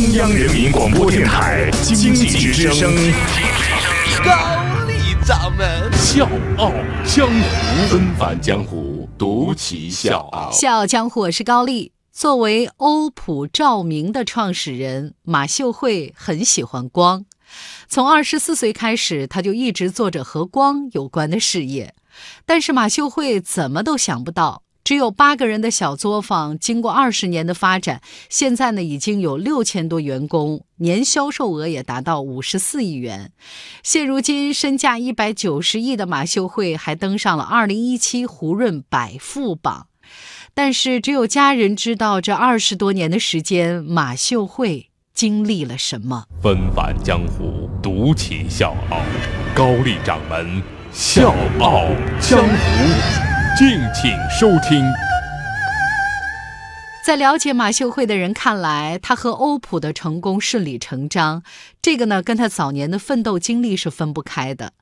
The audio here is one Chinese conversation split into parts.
中央人民广播电台经济之声，高丽掌门笑傲江湖，纷繁江湖，独骑笑傲。笑傲江湖，我是高丽。作为欧普照明的创始人，马秀慧很喜欢光。从二十四岁开始，他就一直做着和光有关的事业。但是马秀慧怎么都想不到，只有八个人的小作坊，经过二十年的发展，现在呢已经有六千多员工，年销售额也达到五十四亿元。现如今身价一百九十亿的马秀慧，还登上了二零一七胡润百富榜。但是只有家人知道，这二十多年的时间，马秀慧经历了什么。纷繁江湖，独骑笑傲，高丽掌门笑傲江湖，敬请收听。在了解马秀慧的人看来，他和欧普的成功顺理成章，这个呢跟他早年的奋斗经历是分不开的。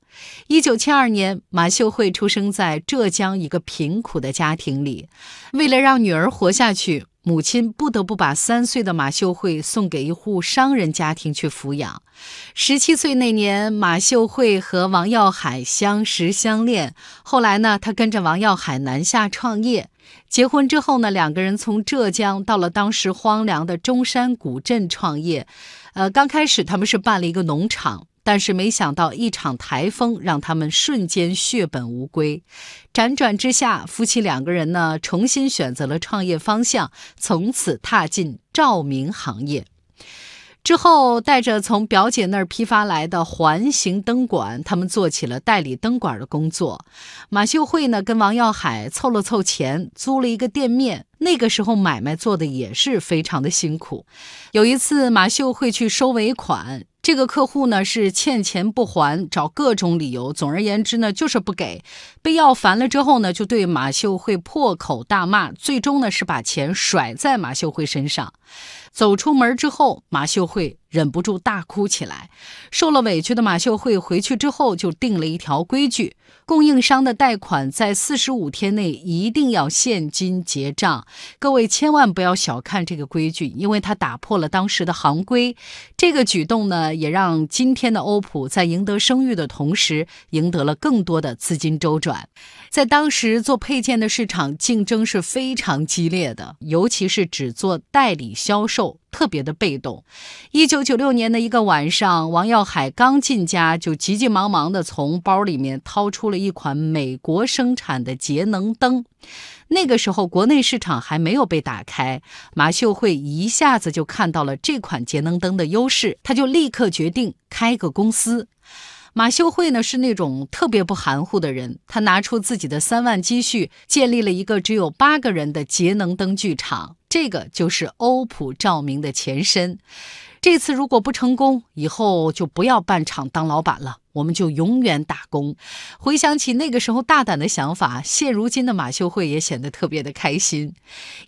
一九七二年，马秀慧出生在浙江一个贫苦的家庭里。为了让女儿活下去，母亲不得不把三岁的马秀慧送给一户商人家庭去抚养。十七岁那年，马秀慧和王耀海相识相恋。后来呢，他跟着王耀海南下创业。结婚之后呢，两个人从浙江到了当时荒凉的中山古镇创业。呃，刚开始他们是办了一个农场。但是没想到，一场台风让他们瞬间血本无归。辗转之下，夫妻两个人呢重新选择了创业方向，从此踏进照明行业。之后，带着从表姐那儿批发来的环形灯管，他们做起了代理灯管的工作。马秀慧呢跟王耀海凑了凑钱，租了一个店面。那个时候买卖做的也是非常的辛苦。有一次，马秀慧去收尾款。这个客户呢是欠钱不还，找各种理由，总而言之呢就是不给。被要烦了之后呢，就对马秀慧破口大骂，最终呢是把钱甩在马秀慧身上。走出门之后，马秀慧。忍不住大哭起来。受了委屈的马秀慧回去之后就定了一条规矩：供应商的贷款在四十五天内一定要现金结账。各位千万不要小看这个规矩，因为它打破了当时的行规。这个举动呢，也让今天的欧普在赢得声誉的同时，赢得了更多的资金周转。在当时做配件的市场竞争是非常激烈的，尤其是只做代理销售。特别的被动。一九九六年的一个晚上，王耀海刚进家，就急急忙忙地从包里面掏出了一款美国生产的节能灯。那个时候，国内市场还没有被打开，马秀慧一下子就看到了这款节能灯的优势，他就立刻决定开个公司。马秀慧呢是那种特别不含糊的人，他拿出自己的三万积蓄，建立了一个只有八个人的节能灯具厂。这个就是欧普照明的前身。这次如果不成功，以后就不要办厂当老板了，我们就永远打工。回想起那个时候大胆的想法，现如今的马秀慧也显得特别的开心。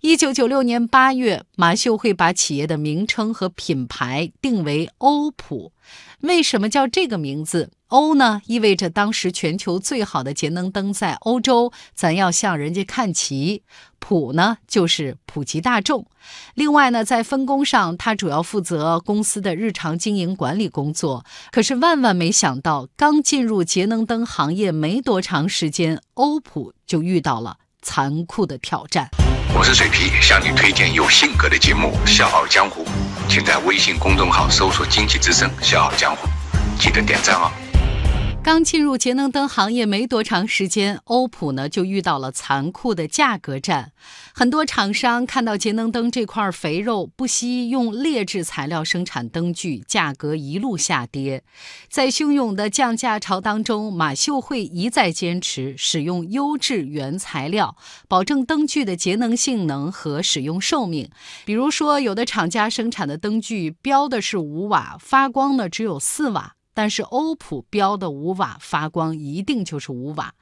一九九六年八月，马秀慧把企业的名称和品牌定为欧普。为什么叫这个名字？欧呢，意味着当时全球最好的节能灯在欧洲，咱要向人家看齐。普呢，就是普及大众。另外呢，在分工上，他主要负责公司的日常经营管理工作。可是万万没想到，刚进入节能灯行业没多长时间，欧普就遇到了残酷的挑战。我是水皮，向你推荐有性格的节目《笑傲江湖》，请在微信公众号搜索“经济之声笑傲江湖”，记得点赞哦。刚进入节能灯行业没多长时间，欧普呢就遇到了残酷的价格战。很多厂商看到节能灯这块肥肉，不惜用劣质材料生产灯具，价格一路下跌。在汹涌的降价潮当中，马秀慧一再坚持使用优质原材料，保证灯具的节能性能和使用寿命。比如说，有的厂家生产的灯具标的是五瓦，发光呢只有四瓦。但是欧普标的五瓦发光一定就是五瓦，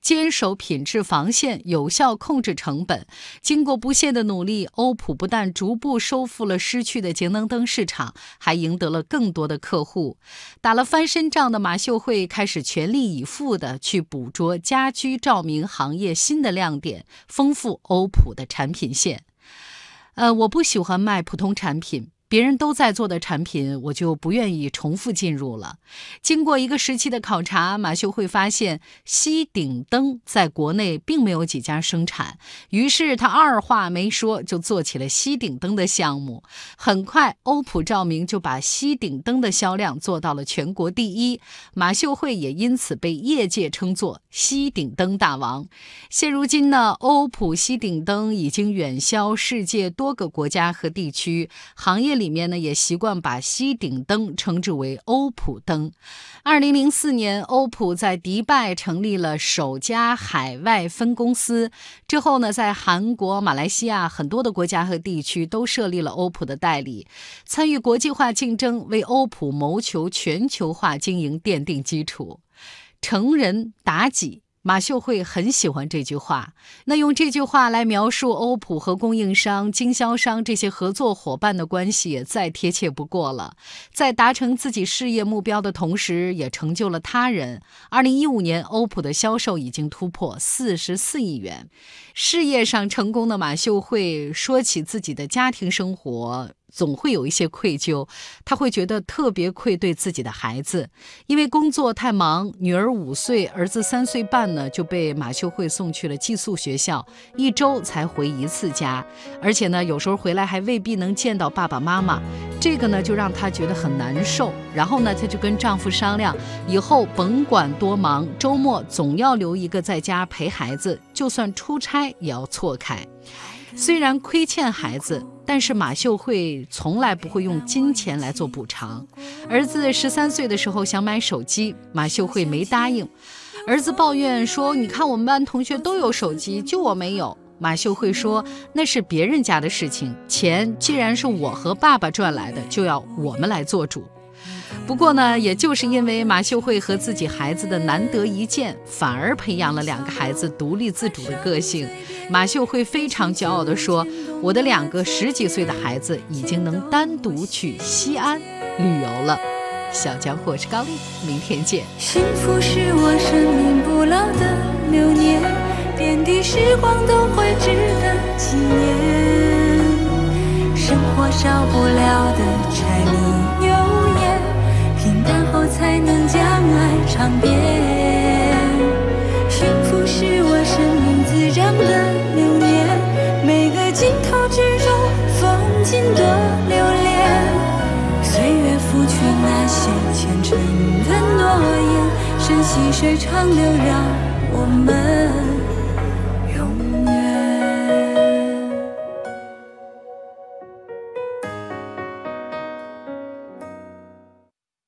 坚守品质防线，有效控制成本。经过不懈的努力，欧普不但逐步收复了失去的节能灯市场，还赢得了更多的客户。打了翻身仗的马秀慧开始全力以赴地去捕捉家居照明行业新的亮点，丰富欧普的产品线。呃，我不喜欢卖普通产品。别人都在做的产品，我就不愿意重复进入了。经过一个时期的考察，马秀慧发现吸顶灯在国内并没有几家生产，于是他二话没说就做起了吸顶灯的项目。很快，欧普照明就把吸顶灯的销量做到了全国第一，马秀慧也因此被业界称作吸顶灯大王。现如今呢，欧普吸顶灯已经远销世界多个国家和地区，行业里面呢也习惯把吸顶灯称之为欧普灯。二零零四年，欧普在迪拜成立了首家海外分公司，之后呢，在韩国、马来西亚很多的国家和地区都设立了欧普的代理，参与国际化竞争，为欧普谋求全球化经营奠定基础。成人妲己。马秀慧很喜欢这句话，那用这句话来描述欧普和供应商、经销商这些合作伙伴的关系，再贴切不过了。在达成自己事业目标的同时，也成就了他人。二零一五年，欧普的销售已经突破四十四亿元。事业上成功的马秀慧说起自己的家庭生活。总会有一些愧疚，他会觉得特别愧对自己的孩子，因为工作太忙，女儿五岁，儿子三岁半呢，就被马秀慧送去了寄宿学校，一周才回一次家，而且呢，有时候回来还未必能见到爸爸妈妈，这个呢就让她觉得很难受。然后呢，她就跟丈夫商量，以后甭管多忙，周末总要留一个在家陪孩子，就算出差也要错开。虽然亏欠孩子，但是马秀慧从来不会用金钱来做补偿。儿子十三岁的时候想买手机，马秀慧没答应。儿子抱怨说：“你看我们班同学都有手机，就我没有。”马秀慧说：“那是别人家的事情，钱既然是我和爸爸赚来的，就要我们来做主。”不过呢，也就是因为马秀慧和自己孩子的难得一见，反而培养了两个孩子独立自主的个性。马秀慧非常骄傲地说：“我的两个十几岁的孩子已经能单独去西安旅游了。”小江我是高丽，明天见。幸福是我生命不老的流年，点滴时光都会值得纪念。生活少不了的柴米旁边。幸福是我生命滋长的流年，每个镜头之中，风景多留恋。岁月拂去那些前尘的诺言，山细水长流，让我们。